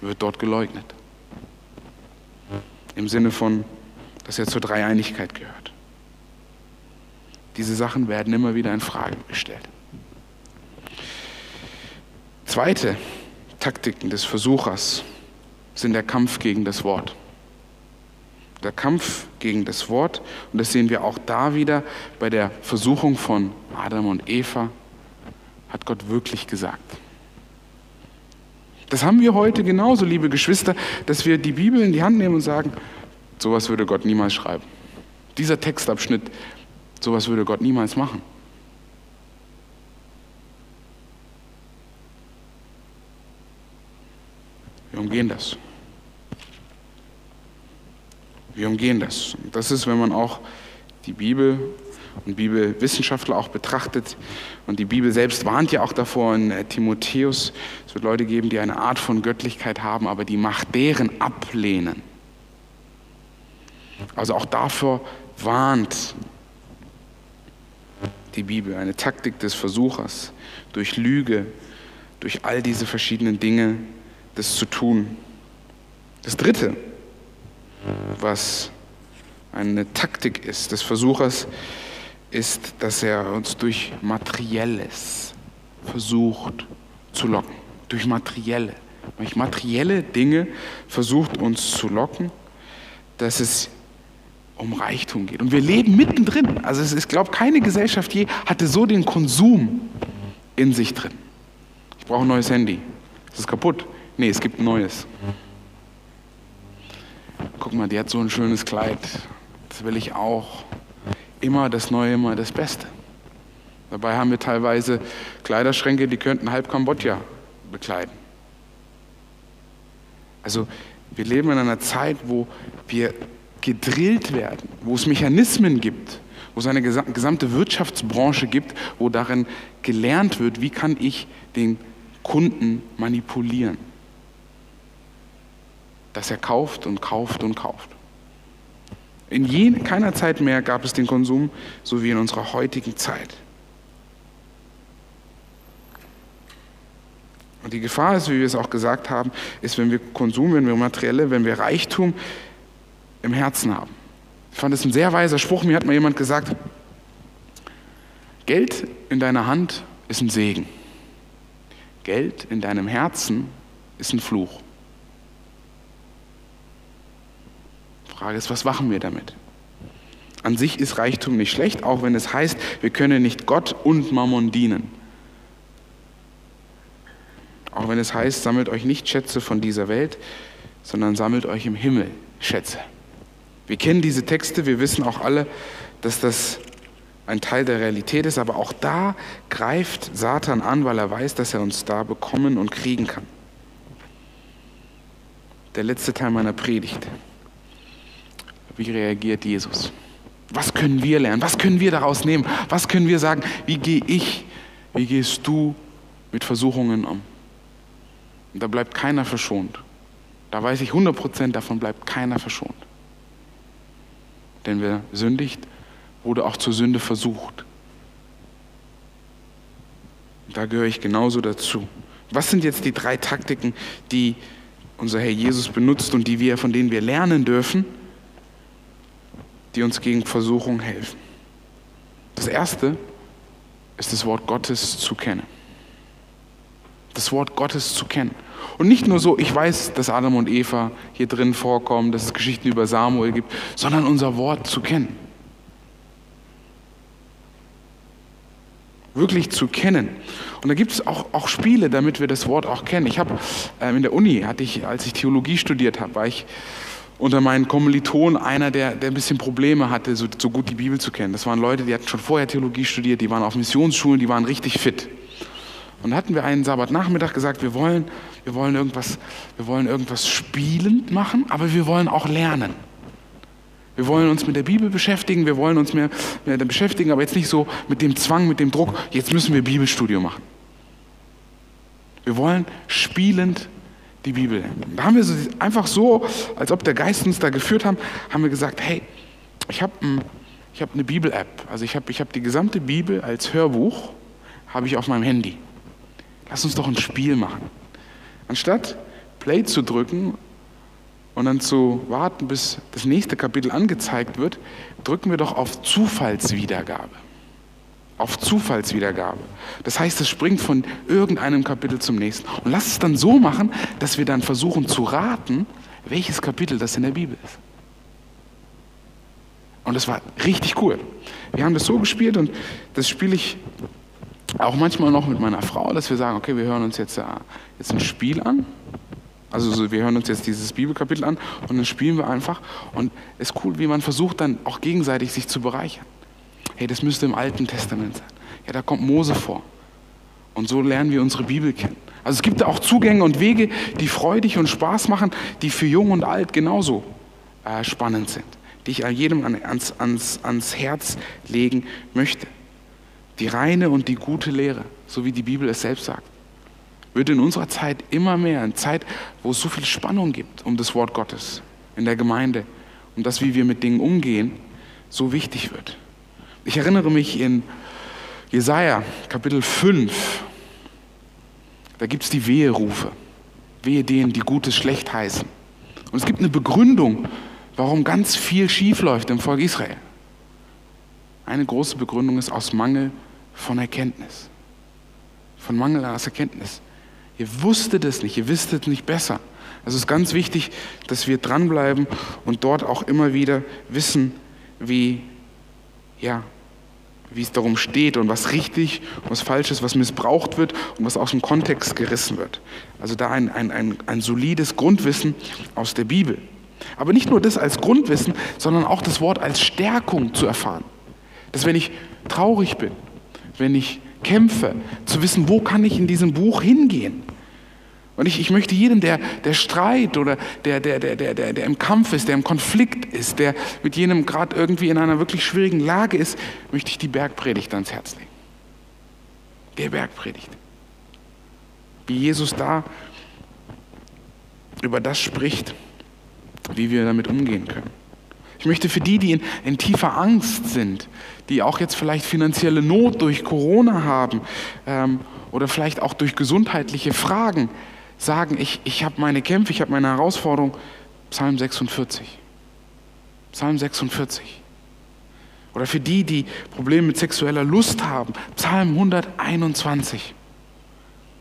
wird dort geleugnet. Im Sinne von, dass er zur Dreieinigkeit gehört. Diese Sachen werden immer wieder in Frage gestellt. Zweite Taktiken des Versuchers sind der Kampf gegen das Wort der Kampf gegen das Wort. Und das sehen wir auch da wieder bei der Versuchung von Adam und Eva. Hat Gott wirklich gesagt. Das haben wir heute genauso, liebe Geschwister, dass wir die Bibel in die Hand nehmen und sagen, sowas würde Gott niemals schreiben. Dieser Textabschnitt, sowas würde Gott niemals machen. Wir umgehen das. Wir umgehen das. Das ist, wenn man auch die Bibel und Bibelwissenschaftler auch betrachtet. Und die Bibel selbst warnt ja auch davor in äh, Timotheus, es wird Leute geben, die eine Art von Göttlichkeit haben, aber die Macht deren ablehnen. Also auch davor warnt die Bibel, eine Taktik des Versuchers, durch Lüge, durch all diese verschiedenen Dinge, das zu tun. Das Dritte, was eine Taktik ist des Versuchers, ist, dass er uns durch Materielles versucht zu locken. Durch Materielle. Durch materielle Dinge versucht uns zu locken, dass es um Reichtum geht. Und wir leben mittendrin. Also es ist, glaube, keine Gesellschaft je hatte so den Konsum in sich drin. Ich brauche ein neues Handy. Ist es kaputt? Nee, es gibt ein neues. Guck mal, die hat so ein schönes Kleid. Das will ich auch. Immer das Neue, immer das Beste. Dabei haben wir teilweise Kleiderschränke, die könnten halb Kambodscha bekleiden. Also wir leben in einer Zeit, wo wir gedrillt werden, wo es Mechanismen gibt, wo es eine gesamte Wirtschaftsbranche gibt, wo darin gelernt wird, wie kann ich den Kunden manipulieren. Dass er kauft und kauft und kauft. In je, keiner Zeit mehr gab es den Konsum, so wie in unserer heutigen Zeit. Und die Gefahr ist, wie wir es auch gesagt haben, ist, wenn wir Konsum, wenn wir materielle, wenn wir Reichtum im Herzen haben. Ich fand es ein sehr weiser Spruch. Mir hat mal jemand gesagt, Geld in deiner Hand ist ein Segen. Geld in deinem Herzen ist ein Fluch. Die Frage ist, was machen wir damit? An sich ist Reichtum nicht schlecht, auch wenn es heißt, wir können nicht Gott und Mammon dienen. Auch wenn es heißt, sammelt euch nicht Schätze von dieser Welt, sondern sammelt euch im Himmel Schätze. Wir kennen diese Texte, wir wissen auch alle, dass das ein Teil der Realität ist, aber auch da greift Satan an, weil er weiß, dass er uns da bekommen und kriegen kann. Der letzte Teil meiner Predigt. Wie reagiert Jesus? Was können wir lernen? Was können wir daraus nehmen? Was können wir sagen? Wie gehe ich, wie gehst du mit Versuchungen um? Und da bleibt keiner verschont. Da weiß ich 100% davon bleibt keiner verschont denn wer sündigt, wurde auch zur Sünde versucht. Da gehöre ich genauso dazu. Was sind jetzt die drei Taktiken, die unser Herr Jesus benutzt und die wir, von denen wir lernen dürfen, die uns gegen Versuchung helfen? Das erste ist das Wort Gottes zu kennen. Das Wort Gottes zu kennen. Und nicht nur so, ich weiß, dass Adam und Eva hier drin vorkommen, dass es Geschichten über Samuel gibt, sondern unser Wort zu kennen. Wirklich zu kennen. Und da gibt es auch, auch Spiele, damit wir das Wort auch kennen. Ich habe ähm, in der Uni, hatte ich, als ich Theologie studiert habe, war ich unter meinen Kommilitonen einer, der, der ein bisschen Probleme hatte, so, so gut die Bibel zu kennen. Das waren Leute, die hatten schon vorher Theologie studiert, die waren auf Missionsschulen, die waren richtig fit. Und hatten wir einen Sabbatnachmittag gesagt, wir wollen, wir wollen, irgendwas, wir wollen irgendwas spielend machen, aber wir wollen auch lernen. Wir wollen uns mit der Bibel beschäftigen, wir wollen uns mehr, mehr beschäftigen, aber jetzt nicht so mit dem Zwang, mit dem Druck, jetzt müssen wir Bibelstudio machen. Wir wollen spielend die Bibel. Da haben wir so, einfach so, als ob der Geist uns da geführt haben, haben wir gesagt, hey, ich habe ich hab eine Bibel-App. Also ich habe ich hab die gesamte Bibel als Hörbuch, habe ich auf meinem Handy. Lass uns doch ein Spiel machen. Anstatt Play zu drücken und dann zu warten, bis das nächste Kapitel angezeigt wird, drücken wir doch auf Zufallswiedergabe. Auf Zufallswiedergabe. Das heißt, es springt von irgendeinem Kapitel zum nächsten. Und lass es dann so machen, dass wir dann versuchen zu raten, welches Kapitel das in der Bibel ist. Und das war richtig cool. Wir haben das so gespielt und das spiele ich auch manchmal noch mit meiner Frau, dass wir sagen, okay, wir hören uns jetzt, äh, jetzt ein Spiel an. Also so, wir hören uns jetzt dieses Bibelkapitel an und dann spielen wir einfach. Und es ist cool, wie man versucht dann auch gegenseitig sich zu bereichern. Hey, das müsste im Alten Testament sein. Ja, da kommt Mose vor. Und so lernen wir unsere Bibel kennen. Also es gibt da auch Zugänge und Wege, die freudig und Spaß machen, die für Jung und Alt genauso äh, spannend sind, die ich jedem ans, ans, ans Herz legen möchte. Die reine und die gute Lehre, so wie die Bibel es selbst sagt, wird in unserer Zeit immer mehr, in Zeit, wo es so viel Spannung gibt um das Wort Gottes in der Gemeinde, um das, wie wir mit Dingen umgehen, so wichtig wird. Ich erinnere mich in Jesaja Kapitel 5, da gibt es die Weherufe. Wehe denen, die Gutes schlecht heißen. Und es gibt eine Begründung, warum ganz viel schiefläuft im Volk Israel. Eine große Begründung ist aus Mangel von Erkenntnis. Von Mangel an Erkenntnis. Ihr wusstet es nicht, ihr wisstet nicht besser. Also es ist ganz wichtig, dass wir dranbleiben und dort auch immer wieder wissen, wie, ja, wie es darum steht und was richtig was falsch ist, was missbraucht wird und was aus dem Kontext gerissen wird. Also da ein, ein, ein, ein solides Grundwissen aus der Bibel. Aber nicht nur das als Grundwissen, sondern auch das Wort als Stärkung zu erfahren. Dass wenn ich traurig bin, wenn ich kämpfe, zu wissen, wo kann ich in diesem Buch hingehen? Und ich, ich möchte jedem, der, der Streit oder der, der, der, der, der, im Kampf ist, der im Konflikt ist, der mit jenem gerade irgendwie in einer wirklich schwierigen Lage ist, möchte ich die Bergpredigt ans Herz legen. Der Bergpredigt. Wie Jesus da über das spricht, wie wir damit umgehen können. Ich möchte für die, die in, in, tiefer Angst sind, die auch jetzt vielleicht finanzielle Not durch Corona haben ähm, oder vielleicht auch durch gesundheitliche Fragen, sagen, ich, ich habe meine Kämpfe, ich habe meine Herausforderung, Psalm 46. Psalm 46. Oder für die, die Probleme mit sexueller Lust haben, Psalm 121.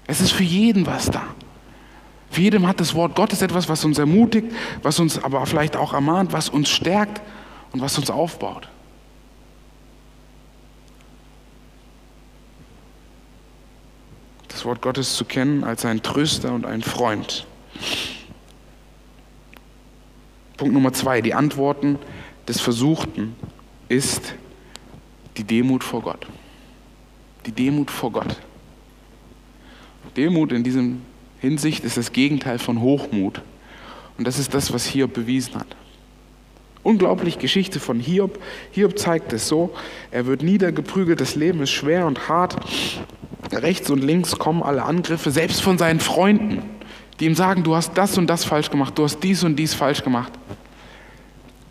Es ist für jeden was da. Für jedem hat das Wort Gottes etwas, was uns ermutigt, was uns aber vielleicht auch ermahnt, was uns stärkt und was uns aufbaut. Das Wort Gottes zu kennen als ein Tröster und ein Freund. Punkt Nummer zwei, die Antworten des Versuchten ist die Demut vor Gott. Die Demut vor Gott. Demut in diesem Hinsicht ist das Gegenteil von Hochmut. Und das ist das, was Hiob bewiesen hat. Unglaublich Geschichte von Hiob. Hiob zeigt es so. Er wird niedergeprügelt, das Leben ist schwer und hart. Rechts und links kommen alle Angriffe, selbst von seinen Freunden, die ihm sagen, du hast das und das falsch gemacht, du hast dies und dies falsch gemacht.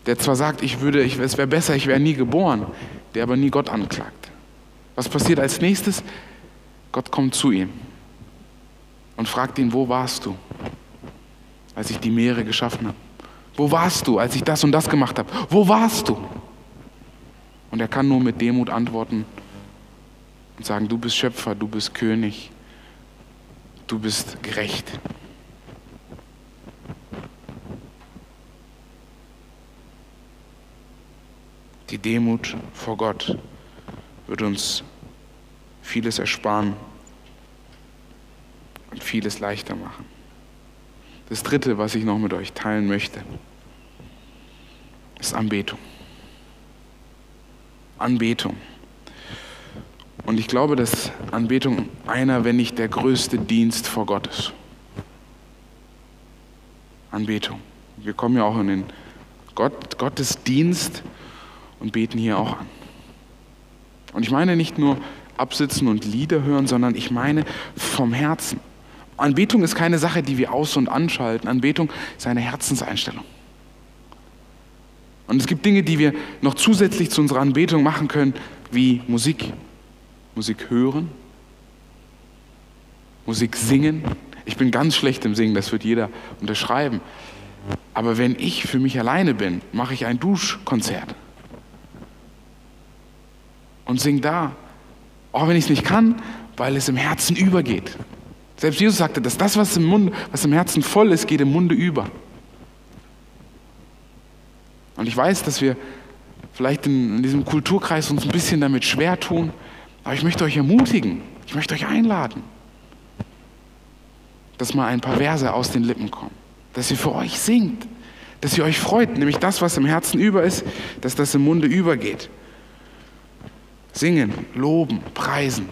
Der zwar sagt, ich würde, ich, es wäre besser, ich wäre nie geboren, der aber nie Gott anklagt. Was passiert als nächstes? Gott kommt zu ihm und fragt ihn, wo warst du, als ich die Meere geschaffen habe? Wo warst du, als ich das und das gemacht habe? Wo warst du? Und er kann nur mit Demut antworten, und sagen, du bist Schöpfer, du bist König, du bist gerecht. Die Demut vor Gott wird uns vieles ersparen und vieles leichter machen. Das Dritte, was ich noch mit euch teilen möchte, ist Anbetung. Anbetung. Und ich glaube, dass Anbetung einer, wenn nicht der größte Dienst vor Gott ist. Anbetung. Wir kommen ja auch in den Gott, Gottesdienst und beten hier auch an. Und ich meine nicht nur absitzen und Lieder hören, sondern ich meine vom Herzen. Anbetung ist keine Sache, die wir aus- und anschalten. Anbetung ist eine Herzenseinstellung. Und es gibt Dinge, die wir noch zusätzlich zu unserer Anbetung machen können, wie Musik. Musik hören, Musik singen. Ich bin ganz schlecht im Singen, das wird jeder unterschreiben. Aber wenn ich für mich alleine bin, mache ich ein Duschkonzert und singe da. Auch wenn ich es nicht kann, weil es im Herzen übergeht. Selbst Jesus sagte, dass das, was im, Mund, was im Herzen voll ist, geht im Munde über. Und ich weiß, dass wir vielleicht in, in diesem Kulturkreis uns ein bisschen damit schwer tun, aber ich möchte euch ermutigen, ich möchte euch einladen, dass mal ein paar Verse aus den Lippen kommen, dass ihr für euch singt, dass ihr euch freut, nämlich das, was im Herzen über ist, dass das im Munde übergeht. Singen, loben, preisen.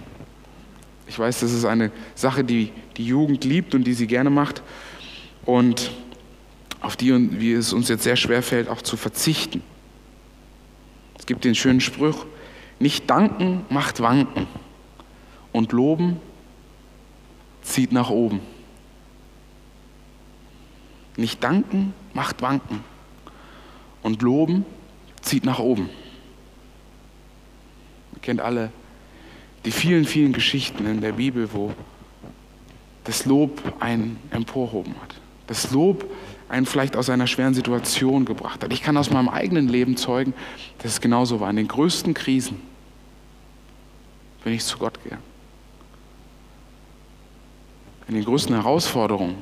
Ich weiß, das ist eine Sache, die die Jugend liebt und die sie gerne macht und auf die wie es uns jetzt sehr schwer fällt, auch zu verzichten. Es gibt den schönen Spruch, nicht danken macht wanken und loben zieht nach oben. Nicht danken macht wanken und loben zieht nach oben. Ihr kennt alle die vielen, vielen Geschichten in der Bibel, wo das Lob einen emporhoben hat. Das Lob einen vielleicht aus einer schweren Situation gebracht hat. Ich kann aus meinem eigenen Leben zeugen, dass es genauso war. In den größten Krisen bin ich zu Gott gegangen. In den größten Herausforderungen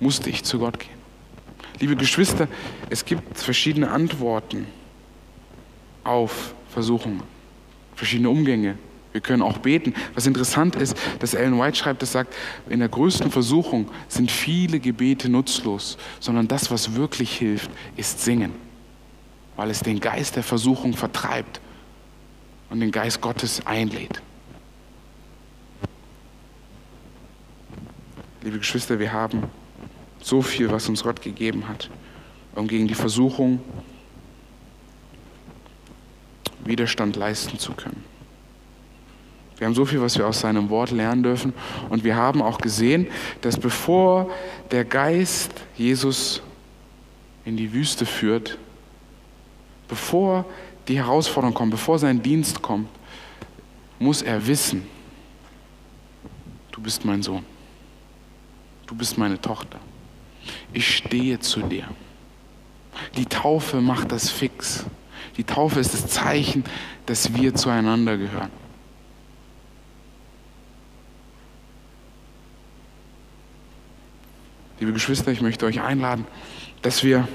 musste ich zu Gott gehen. Liebe Geschwister, es gibt verschiedene Antworten auf Versuchungen, verschiedene Umgänge. Wir können auch beten. Was interessant ist, dass Ellen White schreibt, das sagt, in der größten Versuchung sind viele Gebete nutzlos, sondern das, was wirklich hilft, ist Singen, weil es den Geist der Versuchung vertreibt und den Geist Gottes einlädt. Liebe Geschwister, wir haben so viel, was uns Gott gegeben hat, um gegen die Versuchung Widerstand leisten zu können. Wir haben so viel, was wir aus seinem Wort lernen dürfen. Und wir haben auch gesehen, dass bevor der Geist Jesus in die Wüste führt, bevor die Herausforderung kommt, bevor sein Dienst kommt, muss er wissen, du bist mein Sohn, du bist meine Tochter ich stehe zu dir. Die Taufe macht das fix. Die Taufe ist das Zeichen, dass wir zueinander gehören. Liebe Geschwister, ich möchte euch einladen, dass wir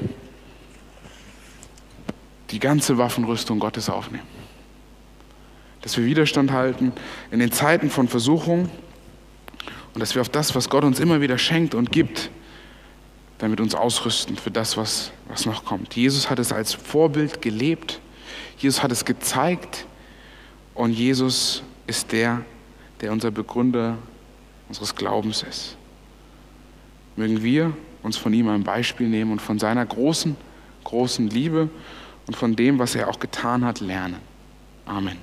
die ganze Waffenrüstung Gottes aufnehmen. Dass wir Widerstand halten in den Zeiten von Versuchung und dass wir auf das, was Gott uns immer wieder schenkt und gibt, damit uns ausrüsten für das, was, was noch kommt. Jesus hat es als Vorbild gelebt, Jesus hat es gezeigt und Jesus ist der, der unser Begründer unseres Glaubens ist. Mögen wir uns von ihm ein Beispiel nehmen und von seiner großen, großen Liebe und von dem, was er auch getan hat, lernen. Amen.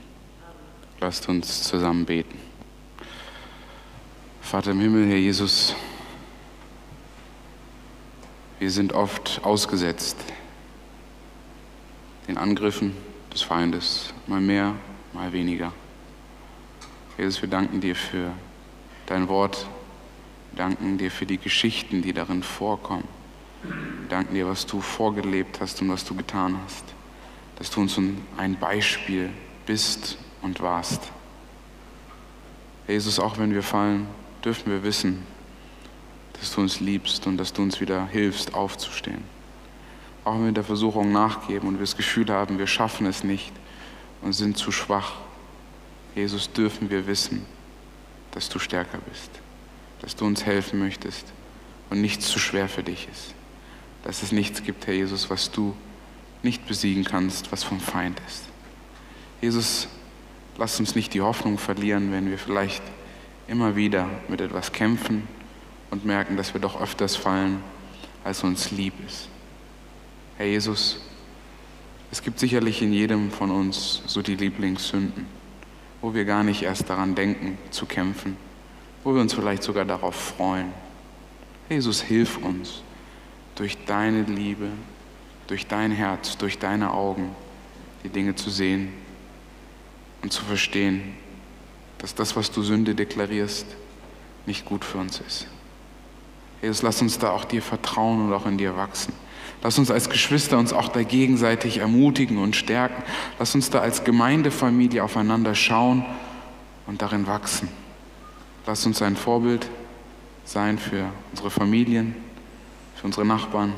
Lasst uns zusammen beten. Vater im Himmel, Herr Jesus, wir sind oft ausgesetzt den Angriffen des Feindes, mal mehr, mal weniger. Jesus, wir danken dir für dein Wort, wir danken dir für die Geschichten, die darin vorkommen. Wir danken dir, was du vorgelebt hast und was du getan hast, dass du uns ein Beispiel bist und warst. Jesus, auch wenn wir fallen, dürfen wir wissen, dass du uns liebst und dass du uns wieder hilfst, aufzustehen. Auch wenn wir der Versuchung nachgeben und wir das Gefühl haben, wir schaffen es nicht und sind zu schwach, Jesus, dürfen wir wissen, dass du stärker bist, dass du uns helfen möchtest und nichts zu schwer für dich ist. Dass es nichts gibt, Herr Jesus, was du nicht besiegen kannst, was vom Feind ist. Jesus, lass uns nicht die Hoffnung verlieren, wenn wir vielleicht immer wieder mit etwas kämpfen und merken, dass wir doch öfters fallen, als uns lieb ist. Herr Jesus, es gibt sicherlich in jedem von uns so die Lieblingssünden, wo wir gar nicht erst daran denken zu kämpfen, wo wir uns vielleicht sogar darauf freuen. Jesus, hilf uns durch deine Liebe, durch dein Herz, durch deine Augen, die Dinge zu sehen und zu verstehen, dass das, was du Sünde deklarierst, nicht gut für uns ist. Jesus, lass uns da auch dir vertrauen und auch in dir wachsen. Lass uns als Geschwister uns auch da gegenseitig ermutigen und stärken. Lass uns da als Gemeindefamilie aufeinander schauen und darin wachsen. Lass uns ein Vorbild sein für unsere Familien, für unsere Nachbarn,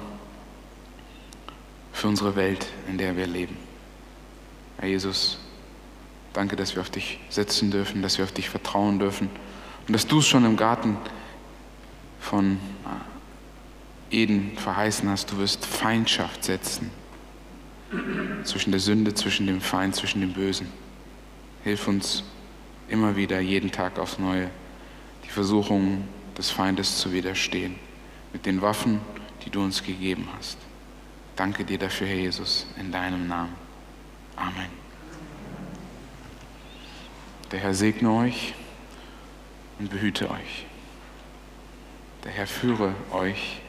für unsere Welt, in der wir leben. Herr Jesus, danke, dass wir auf dich setzen dürfen, dass wir auf dich vertrauen dürfen und dass du es schon im Garten von Eden verheißen hast, du wirst Feindschaft setzen zwischen der Sünde, zwischen dem Feind, zwischen dem Bösen. Hilf uns immer wieder, jeden Tag aufs Neue, die Versuchungen des Feindes zu widerstehen, mit den Waffen, die du uns gegeben hast. Danke dir dafür, Herr Jesus, in deinem Namen. Amen. Der Herr segne euch und behüte euch. Der Herr führe euch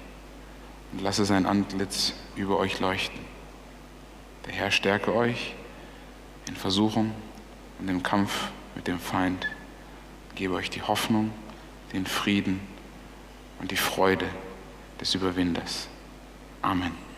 und lasse sein Antlitz über euch leuchten. Der Herr stärke euch in Versuchung und im Kampf mit dem Feind. Gebe euch die Hoffnung, den Frieden und die Freude des Überwinders. Amen.